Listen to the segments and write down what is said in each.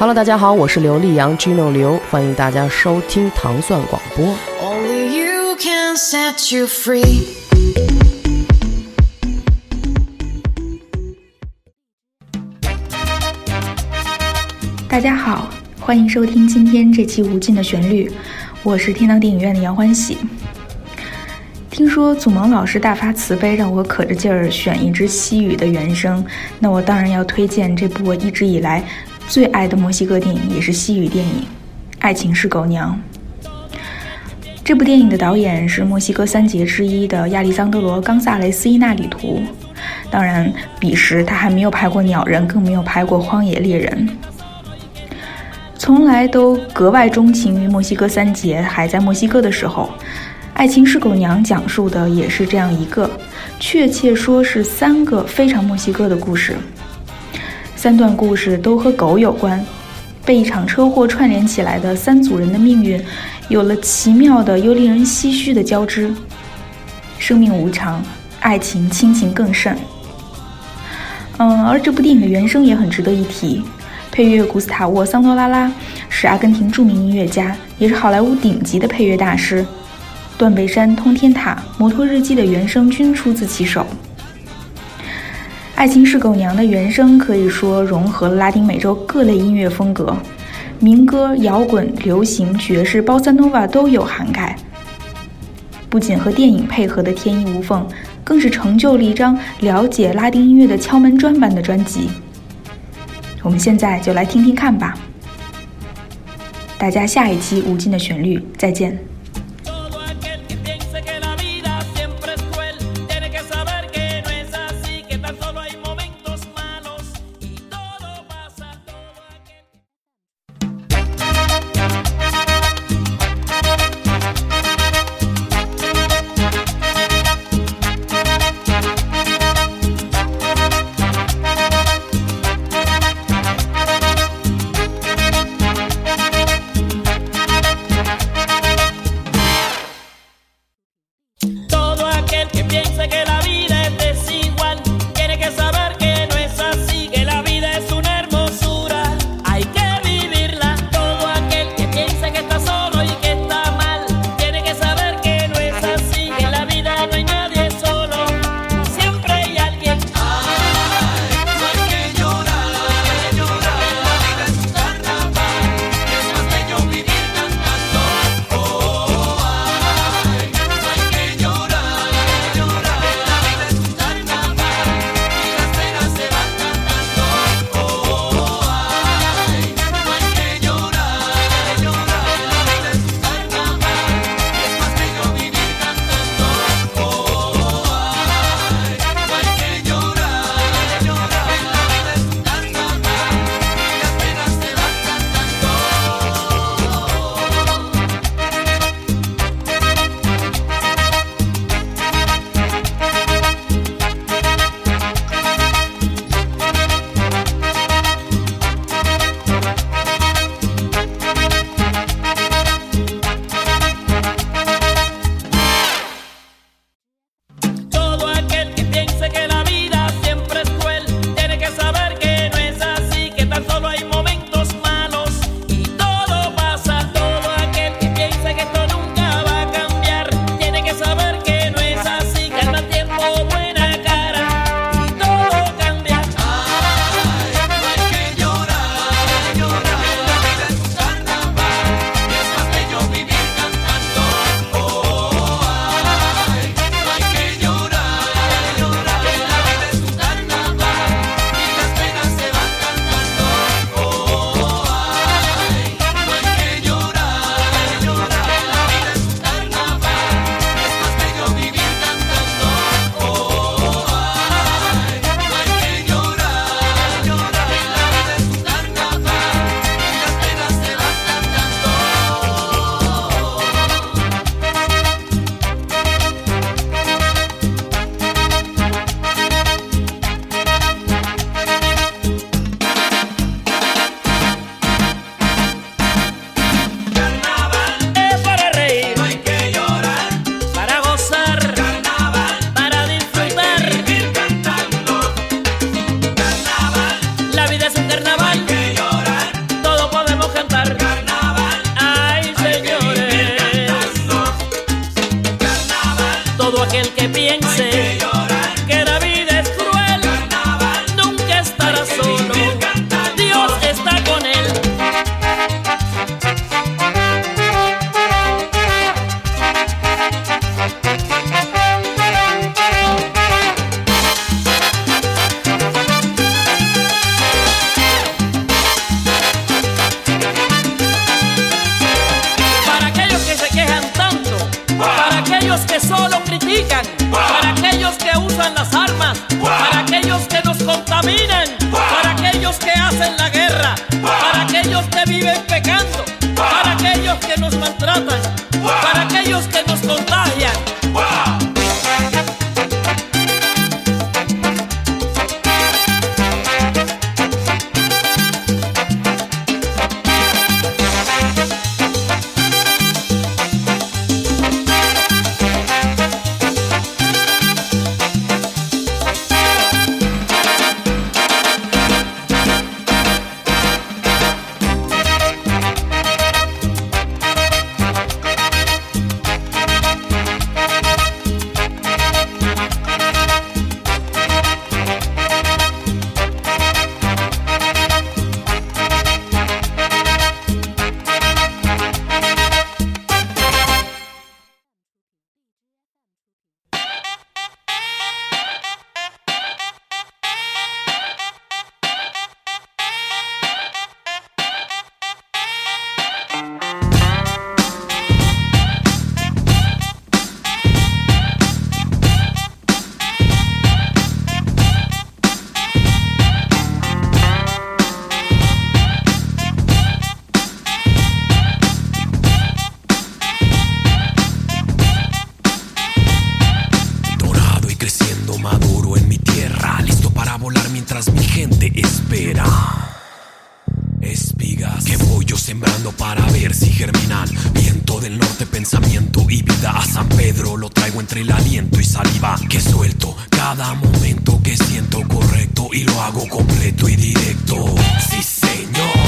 Hello，大家好，我是刘力扬 Gino 刘，欢迎大家收听糖蒜广播。Only you can set you free. 大家好，欢迎收听今天这期《无尽的旋律》，我是天堂电影院的杨欢喜。听说祖萌老师大发慈悲，让我可着劲儿选一支西语的原声，那我当然要推荐这部我一直以来最爱的墨西哥电影，也是西语电影《爱情是狗娘》。这部电影的导演是墨西哥三杰之一的亚历桑德罗·冈萨雷斯·伊纳里图，当然，彼时他还没有拍过《鸟人》，更没有拍过《荒野猎人》。从来都格外钟情于墨西哥三杰还在墨西哥的时候，《爱情是狗娘》讲述的也是这样一个，确切说是三个非常墨西哥的故事。三段故事都和狗有关，被一场车祸串联起来的三组人的命运，有了奇妙的又令人唏嘘的交织。生命无常，爱情亲情更甚。嗯，而这部电影的原声也很值得一提。配乐古斯塔沃·桑多拉拉是阿根廷著名音乐家，也是好莱坞顶级的配乐大师。《断背山》《通天塔》《摩托日记》的原声均出自其手。《爱情是狗娘》的原声可以说融合了拉丁美洲各类音乐风格，民歌、摇滚、流行、爵士、包萨诺瓦都有涵盖。不仅和电影配合的天衣无缝，更是成就了一张了解拉丁音乐的敲门砖般的专辑。我们现在就来听听看吧。大家下一期《无尽的旋律》再见。Aquellos que nos contaminan, para aquellos que hacen sembrando para ver si germinan. Viento del norte, pensamiento y vida a San Pedro. Lo traigo entre el aliento y saliva que suelto. Cada momento que siento correcto y lo hago completo y directo. Sí, señor.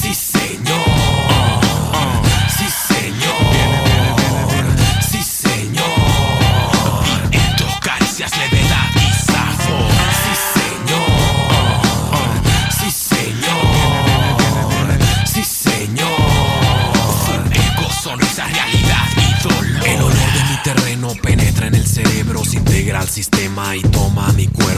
Sí, señor. Sí, señor. Sí, señor. En tus caricias, levedad y sabor. Sí, señor. Sí, señor. Sí, señor. Ego, sonrisa, realidad y dolor. El olor de mi terreno penetra en el cerebro, se integra al sistema y toma mi cuerpo,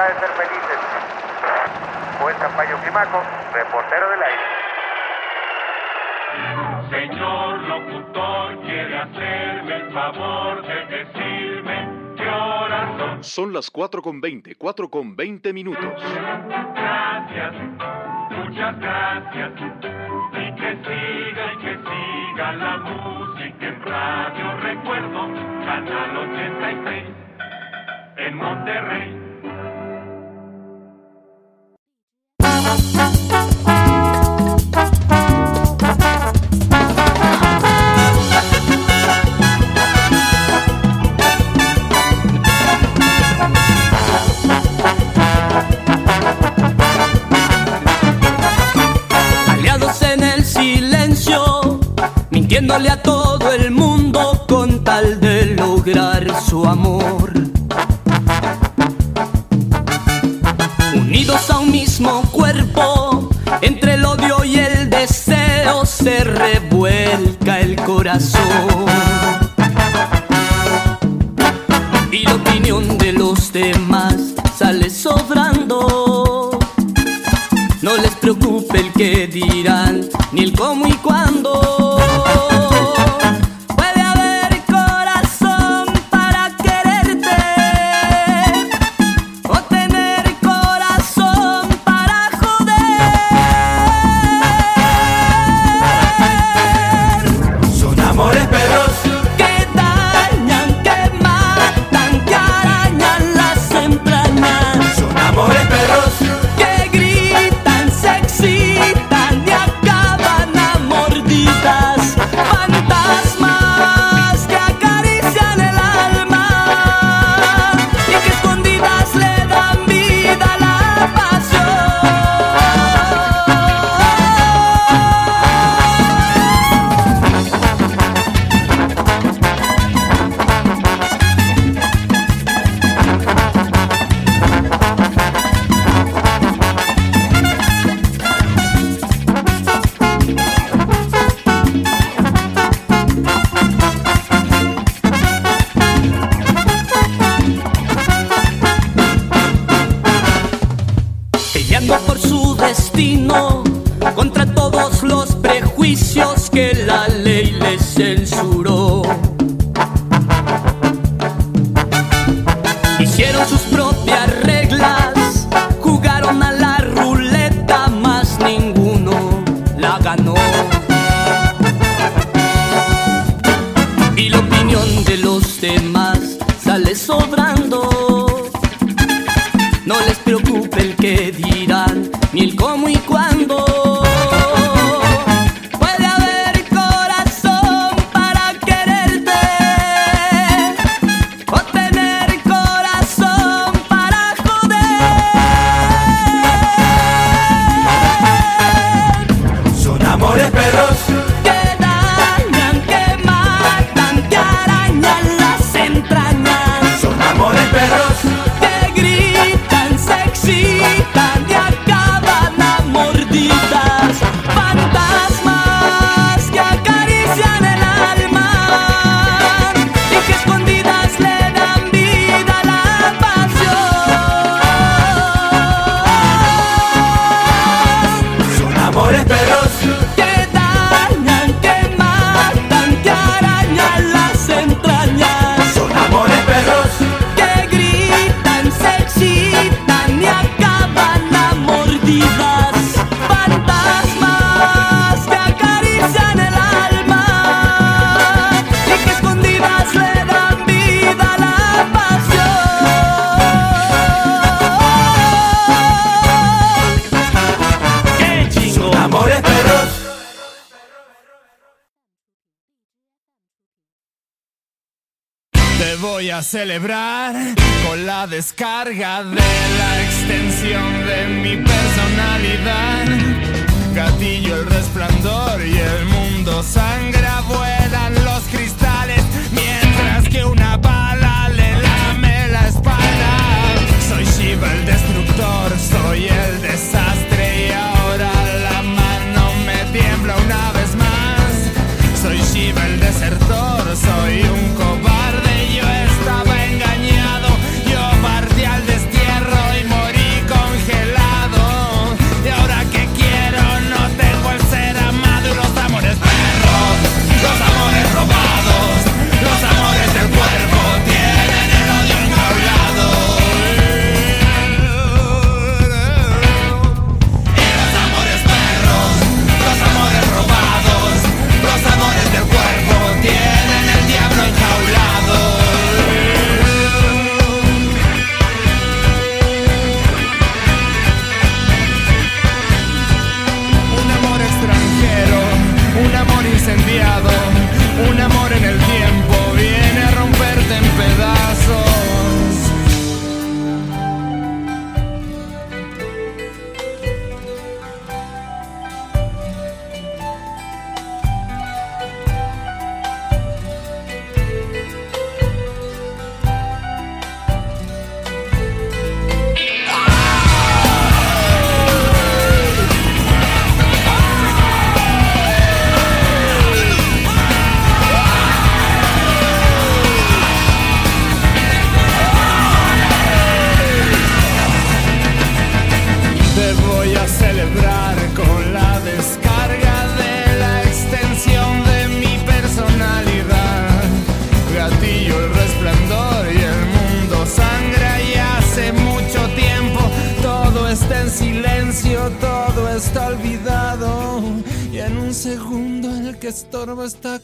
de ser felices. Juez Campayo Climaco, reportero del aire. Señor locutor, quiere hacerme el favor de decirme qué horas son. Son las 4 con 20, 4 con 20 minutos. Gracias, muchas gracias. Y que siga y que siga la música en Radio Recuerdo, Canal 86, en Monterrey. mintiéndole a todo el mundo con tal de lograr su amor. Unidos a un mismo cuerpo, entre el odio y el deseo se revuelca el corazón. 先输。voy a celebrar con la descarga de la extensión de mi personalidad. Gatillo el resplandor y el mundo sangra vuela.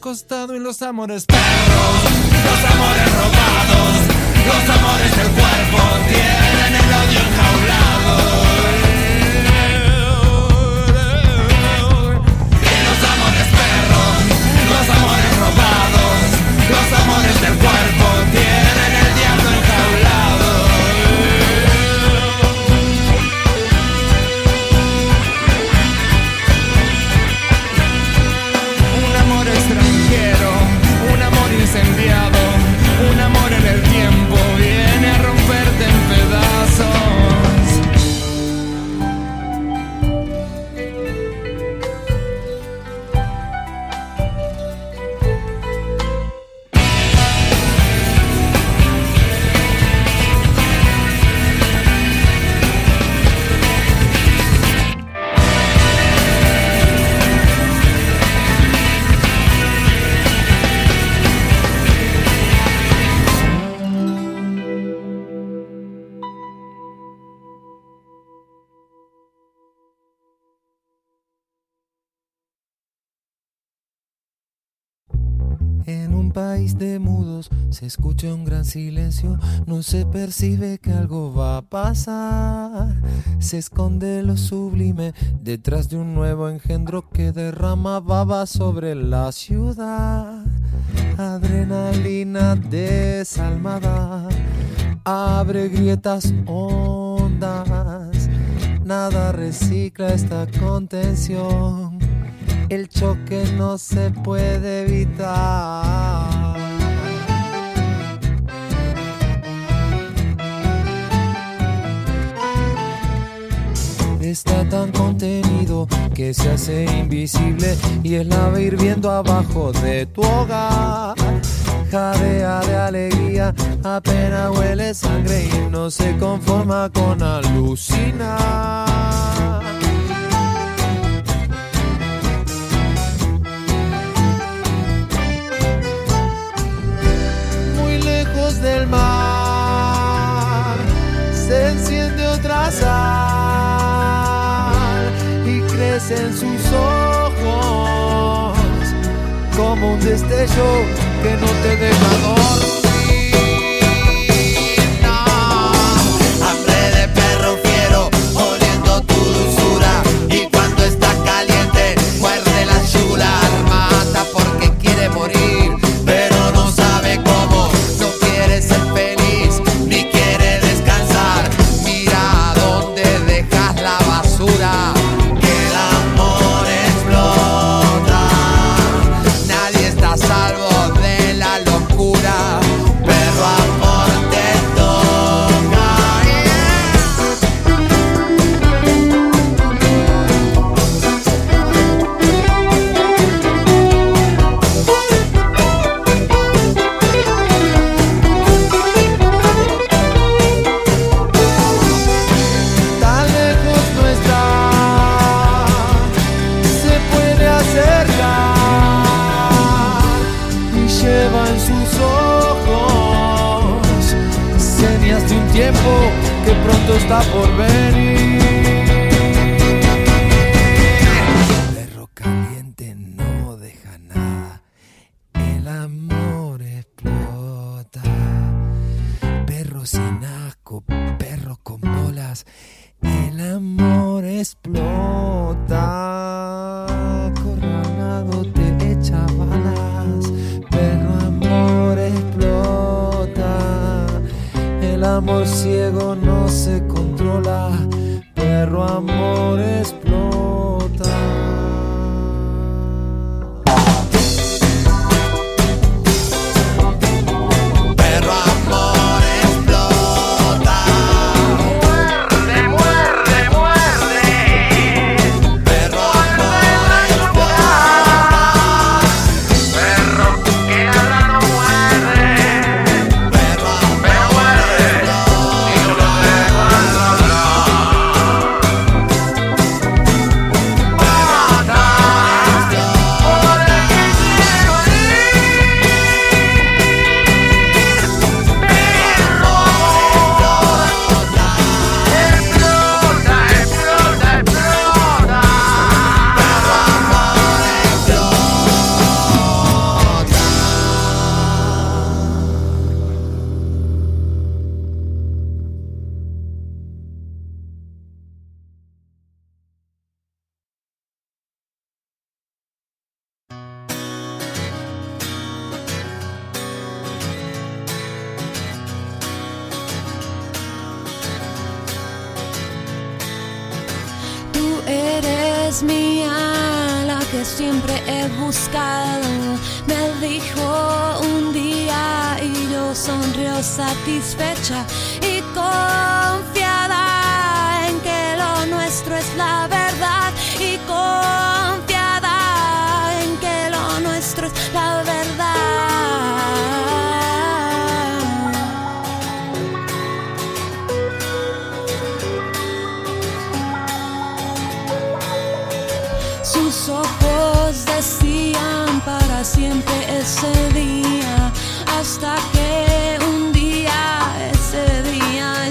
acostado en los amores perros, los amores país de mudos. Se escucha un gran silencio, no se percibe que algo va a pasar. Se esconde lo sublime detrás de un nuevo engendro que derrama baba sobre la ciudad. Adrenalina desalmada. Abre grietas hondas, nada recicla esta contención. El choque no se puede evitar. Está tan contenido que se hace invisible y es lava hirviendo abajo de tu hogar jadea de alegría, apenas huele sangre y no se conforma con alucinar. en sus ojos, como un destello que no te deja dormir. Ciego no se controla, perro amor explota. Siempre he buscado. Me dijo un día y yo sonrió satisfecha y confiada en que lo nuestro es la verdad y confiada en que lo nuestro es la verdad. Sus decían para siempre ese día, hasta que un día ese día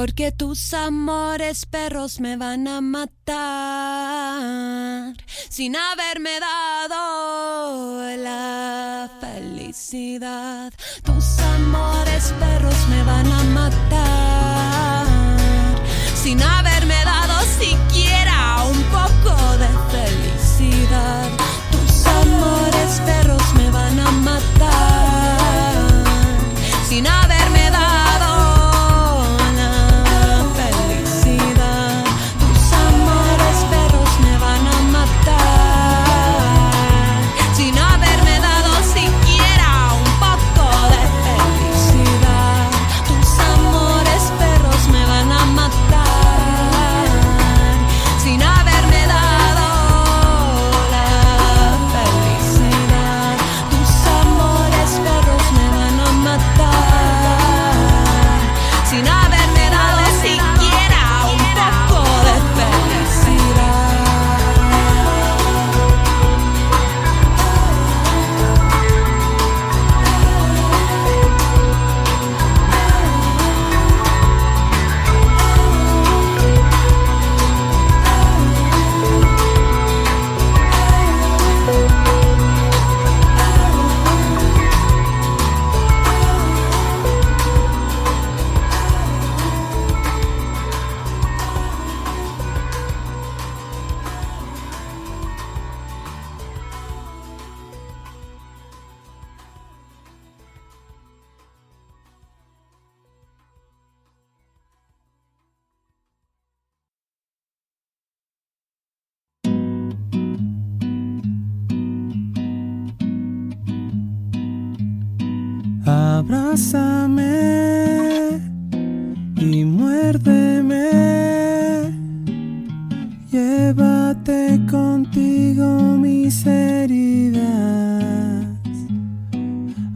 Porque tus amores perros me van a matar sin haberme dado la felicidad. Tus amores perros me van a matar sin haberme dado abrázame y muérdeme. Llévate contigo mis heridas.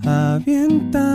Avienta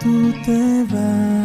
tú te vas.